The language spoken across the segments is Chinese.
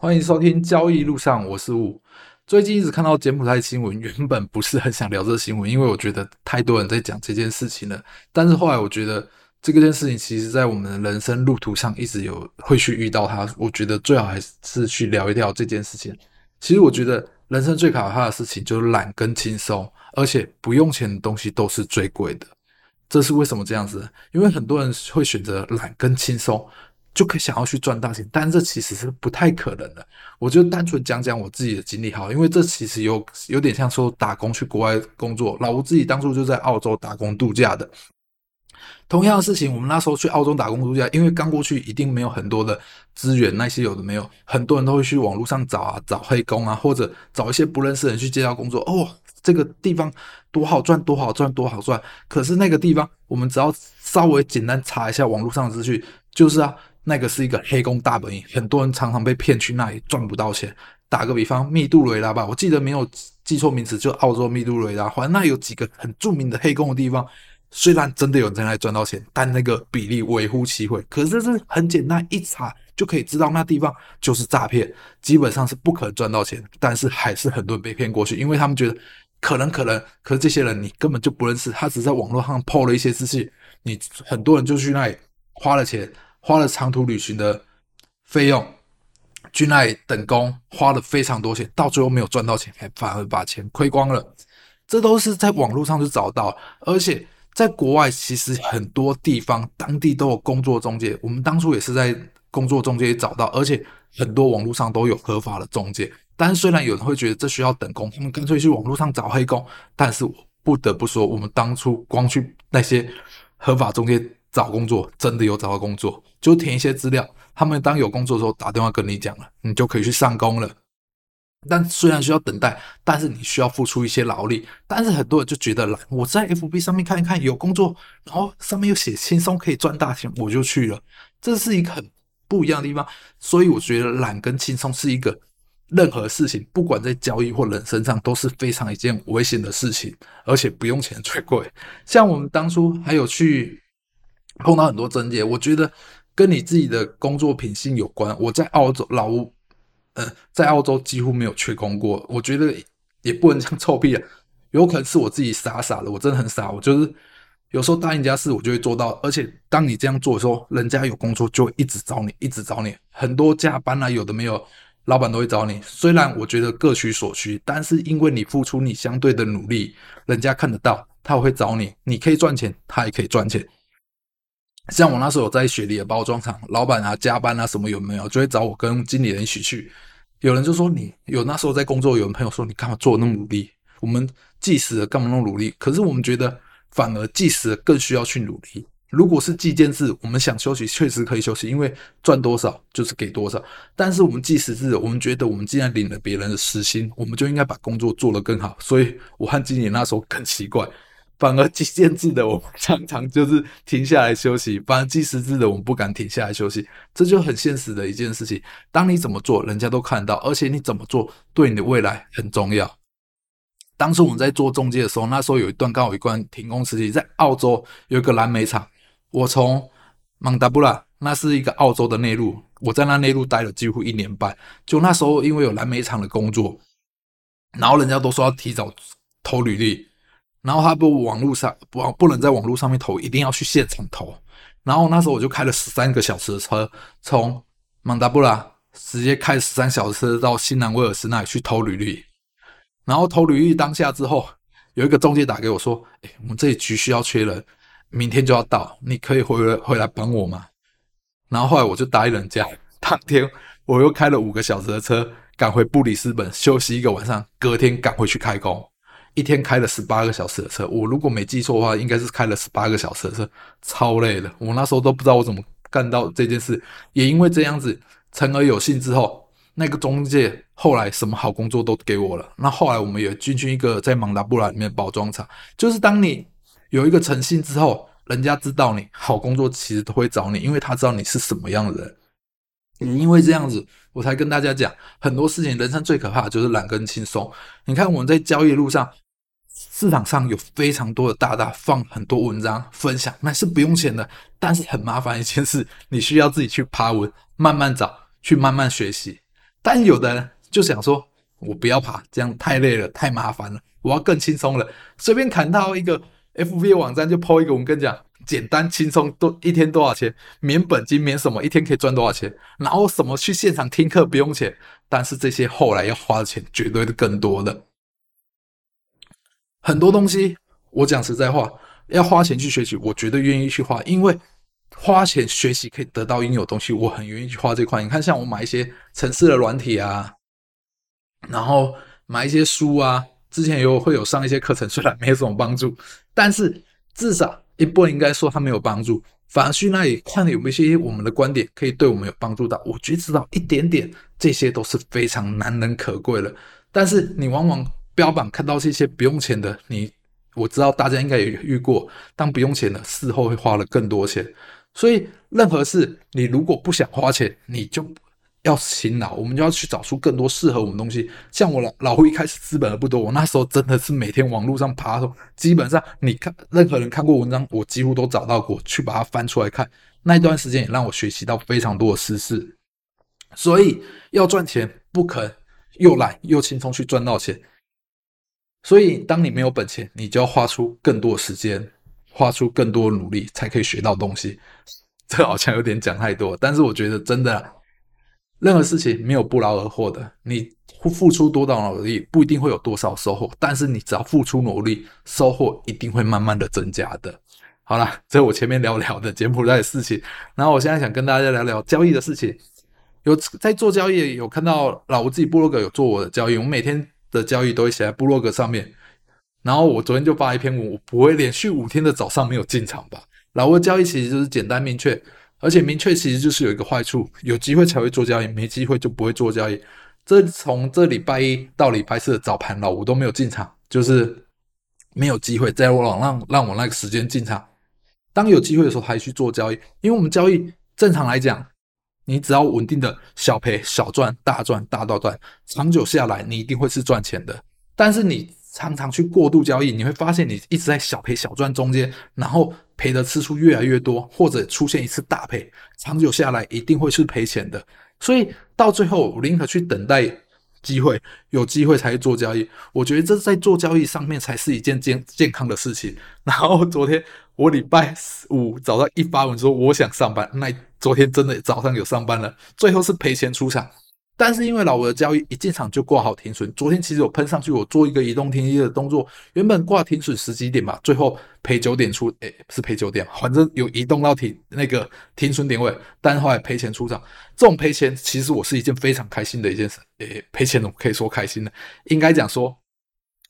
欢迎收听交易路上，我是吴。最近一直看到柬埔寨新闻，原本不是很想聊这新闻，因为我觉得太多人在讲这件事情了。但是后来我觉得这个件事情，其实在我们的人生路途上一直有会去遇到它。我觉得最好还是去聊一聊这件事情。其实我觉得人生最可怕的事情就是懒跟轻松，而且不用钱的东西都是最贵的。这是为什么这样子？因为很多人会选择懒跟轻松。就可以想要去赚大钱，但这其实是不太可能的。我就单纯讲讲我自己的经历好，因为这其实有有点像说打工去国外工作。老吴自己当初就在澳洲打工度假的。同样的事情，我们那时候去澳洲打工度假，因为刚过去一定没有很多的资源，那些有的没有，很多人都会去网络上找啊，找黑工啊，或者找一些不认识的人去介绍工作。哦，这个地方多好赚，多好赚，多好赚。可是那个地方，我们只要稍微简单查一下网络上的资讯，就是啊。那个是一个黑工大本营，很多人常常被骗去那里赚不到钱。打个比方，密度雷拉吧，我记得没有记错名字，就澳洲密度雷拉，反正那有几个很著名的黑工的地方。虽然真的有人在那赚到钱，但那个比例微乎其微。可是这是很简单，一查就可以知道那地方就是诈骗，基本上是不可能赚到钱。但是还是很多人被骗过去，因为他们觉得可能可能，可是这些人你根本就不认识，他只是在网络上 PO 了一些资讯，你很多人就去那里花了钱。花了长途旅行的费用去那等工，花了非常多钱，到最后没有赚到钱，还反而把钱亏光了。这都是在网络上就找到，而且在国外其实很多地方当地都有工作中介。我们当初也是在工作中介找到，而且很多网络上都有合法的中介。但是虽然有人会觉得这需要等工，他们干脆去网络上找黑工。但是我不得不说，我们当初光去那些合法中介。找工作真的有找到工作，就填一些资料，他们当有工作的时候打电话跟你讲了，你就可以去上工了。但虽然需要等待，但是你需要付出一些劳力。但是很多人就觉得懒，我在 FB 上面看一看有工作，然后上面又写轻松可以赚大钱，我就去了。这是一个很不一样的地方，所以我觉得懒跟轻松是一个任何事情，不管在交易或人身上都是非常一件危险的事情，而且不用钱最贵。像我们当初还有去。碰到很多中介，我觉得跟你自己的工作品性有关。我在澳洲老屋，呃，在澳洲几乎没有缺工过。我觉得也不能这样臭屁啊，有可能是我自己傻傻的，我真的很傻。我就是有时候答应人家事，我就会做到。而且当你这样做的时候，人家有工作就会一直找你，一直找你。很多加班啊，有的没有，老板都会找你。虽然我觉得各取所需，但是因为你付出你相对的努力，人家看得到，他会找你。你可以赚钱，他也可以赚钱。像我那时候在雪梨的包装厂，老板啊加班啊什么有没有，就会找我跟经理人一起去。有人就说你有那时候在工作，有人朋友说你干嘛做那么努力？我们计时的干嘛那么努力？可是我们觉得反而计时的更需要去努力。如果是计件制，我们想休息确实可以休息，因为赚多少就是给多少。但是我们计时制，我们觉得我们既然领了别人的时薪，我们就应该把工作做得更好。所以我和经理那时候更奇怪。反而计件制的，我们常常就是停下来休息；反而计时制的，我们不敢停下来休息。这就很现实的一件事情。当你怎么做，人家都看到，而且你怎么做，对你的未来很重要。当时我们在做中介的时候，那时候有一段刚好有一段停工时期，在澳洲有一个蓝莓厂。我从蒙达布拉，那是一个澳洲的内陆，我在那内陆待了几乎一年半。就那时候，因为有蓝莓厂的工作，然后人家都说要提早投履历。然后他不网络上不不能在网络上面投，一定要去现场投。然后那时候我就开了十三个小时的车，从蒙达布拉直接开十三小时车到新南威尔士那里去投履历。然后投履历当下之后，有一个中介打给我说：“哎，我们这里局需要缺人，明天就要到，你可以回来回来帮我吗？”然后后来我就答应人家，当天我又开了五个小时的车赶回布里斯本休息一个晚上，隔天赶回去开工。一天开了十八个小时的车，我如果没记错的话，应该是开了十八个小时的车，超累的。我那时候都不知道我怎么干到这件事，也因为这样子，成而有幸之后，那个中介后来什么好工作都给我了。那后来我们也进军一个在蒙达布拉里面包装厂，就是当你有一个诚信之后，人家知道你好工作，其实都会找你，因为他知道你是什么样的人。也因为这样子，我才跟大家讲很多事情，人生最可怕就是懒跟轻松。你看我们在交易路上。市场上有非常多的大大放很多文章分享，那是不用钱的，但是很麻烦一件事，你需要自己去爬文，慢慢找，去慢慢学习。但有的人就想说，我不要爬，这样太累了，太麻烦了，我要更轻松了，随便砍到一个 FB 网站就 po 一个，我跟你讲，简单轻松，多一天多少钱，免本金，免什么，一天可以赚多少钱，然后什么去现场听课不用钱，但是这些后来要花的钱绝对是更多的，很多东西，我讲实在话，要花钱去学习，我绝对愿意去花，因为。花钱学习可以得到应有东西，我很愿意去花这块。你看，像我买一些城市的软体啊，然后买一些书啊，之前有会有上一些课程，虽然没有什么帮助，但是至少也不应该说它没有帮助，反而去那里看有没有一些我们的观点可以对我们有帮助到。我觉知道一点点，这些都是非常难能可贵的。但是你往往标榜看到这些不用钱的，你我知道大家应该也遇过，当不用钱的，事后会花了更多钱。所以，任何事，你如果不想花钱，你就要勤劳。我们就要去找出更多适合我们东西。像我老老胡一开始资本额不多，我那时候真的是每天网络上爬，基本上你看任何人看过文章，我几乎都找到过，去把它翻出来看。那一段时间也让我学习到非常多的知识。所以，要赚钱，不可又懒又轻松去赚到钱。所以，当你没有本钱，你就要花出更多时间。花出更多努力才可以学到东西，这好像有点讲太多，但是我觉得真的，任何事情没有不劳而获的。你付出多大努力，不一定会有多少收获，但是你只要付出努力，收获一定会慢慢的增加的。好了，这我前面聊聊的柬埔寨的事情，然后我现在想跟大家聊聊交易的事情。有在做交易，有看到老吴自己部落格有做我的交易，我每天的交易都会写在部落格上面。然后我昨天就发一篇文，我不会连续五天的早上没有进场吧？老吴交易其实就是简单明确，而且明确其实就是有一个坏处，有机会才会做交易，没机会就不会做交易。这从这礼拜一到礼拜四的早盘，老吴都没有进场，就是没有机会在我让让让我那个时间进场。当有机会的时候还去做交易，因为我们交易正常来讲，你只要稳定的小赔小赚大赚大到赚，长久下来你一定会是赚钱的。但是你常常去过度交易，你会发现你一直在小赔小赚中间，然后赔的次数越来越多，或者出现一次大赔，长久下来一定会是赔钱的。所以到最后，宁可去等待机会，有机会才去做交易。我觉得这在做交易上面才是一件健健康的事情。然后昨天我礼拜五早上一发文说我想上班，那昨天真的早上有上班了，最后是赔钱出场。但是因为老吴的交易一进场就挂好停损，昨天其实有喷上去，我做一个移动停利的动作，原本挂停损十几点吧，最后赔九点出，诶，是赔九点，反正有移动到停那个停损点位，但后来赔钱出场，这种赔钱其实我是一件非常开心的一件事，诶，赔钱我可以说开心的？应该讲说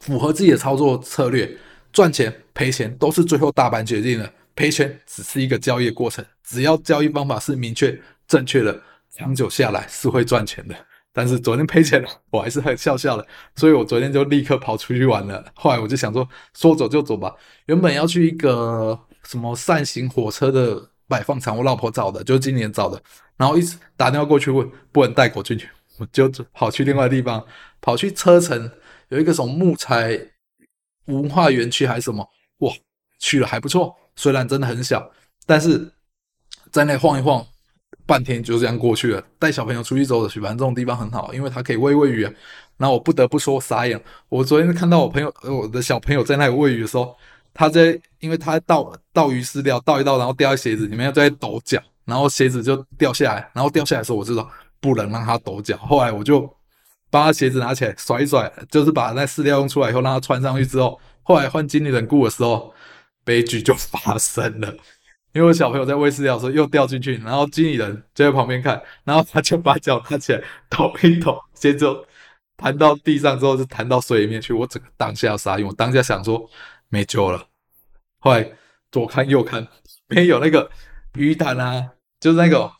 符合自己的操作策略，赚钱赔钱都是最后大盘决定的，赔钱只是一个交易过程，只要交易方法是明确正确的。长久下来是会赚钱的，但是昨天赔钱了，我还是很笑笑的，所以我昨天就立刻跑出去玩了。后来我就想说，说走就走吧。原本要去一个什么扇形火车的摆放场，我老婆找的，就是今年找的，然后一直打电话过去问，不能带狗进去，我就跑去另外地方，跑去车城有一个什么木材文化园区还是什么，哇，去了还不错，虽然真的很小，但是在那晃一晃。半天就这样过去了，带小朋友出去走走去，反正这种地方很好，因为它可以喂喂鱼啊。然后我不得不说傻眼，我昨天看到我朋友，我的小朋友在那里喂鱼的时候，他在，因为他倒倒鱼饲料，倒一倒，然后掉在鞋子里面，在抖脚，然后鞋子就掉下来，然后掉下来的时候，我知道不能让他抖脚，后来我就把他鞋子拿起来甩一甩，就是把那饲料用出来以后，让他穿上去之后，后来换经理人顾的时候，悲剧就发生了。因为我小朋友在喂饲料的时候又掉进去，然后经理人就在旁边看，然后他就把脚拿起来抖一抖，接着弹到地上之后就弹到水里面去。我整个当下傻眼，我当下想说没救了。后来左看右看，没有那个鱼弹啊，就是那个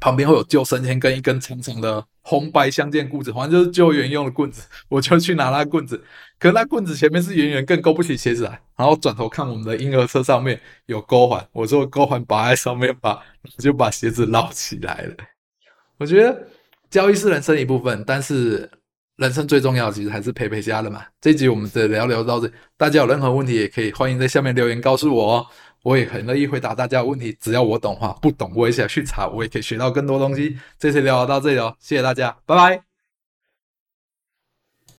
旁边会有救生圈跟一根长长的红白相间棍子，反正就是救援用的棍子，我就去拿那棍子。可那棍子前面是圆圆，更勾不起鞋子来。然后转头看我们的婴儿车上面有钩环，我说钩环绑在上面吧，就把鞋子捞起来了。我觉得交易是人生一部分，但是人生最重要其实还是陪陪家人嘛。这集我们就聊聊到这，大家有任何问题也可以欢迎在下面留言告诉我哦。我也很乐意回答大家的问题，只要我懂的话，不懂我也想去查，我也可以学到更多东西。这次聊到这里哦，谢谢大家，拜拜。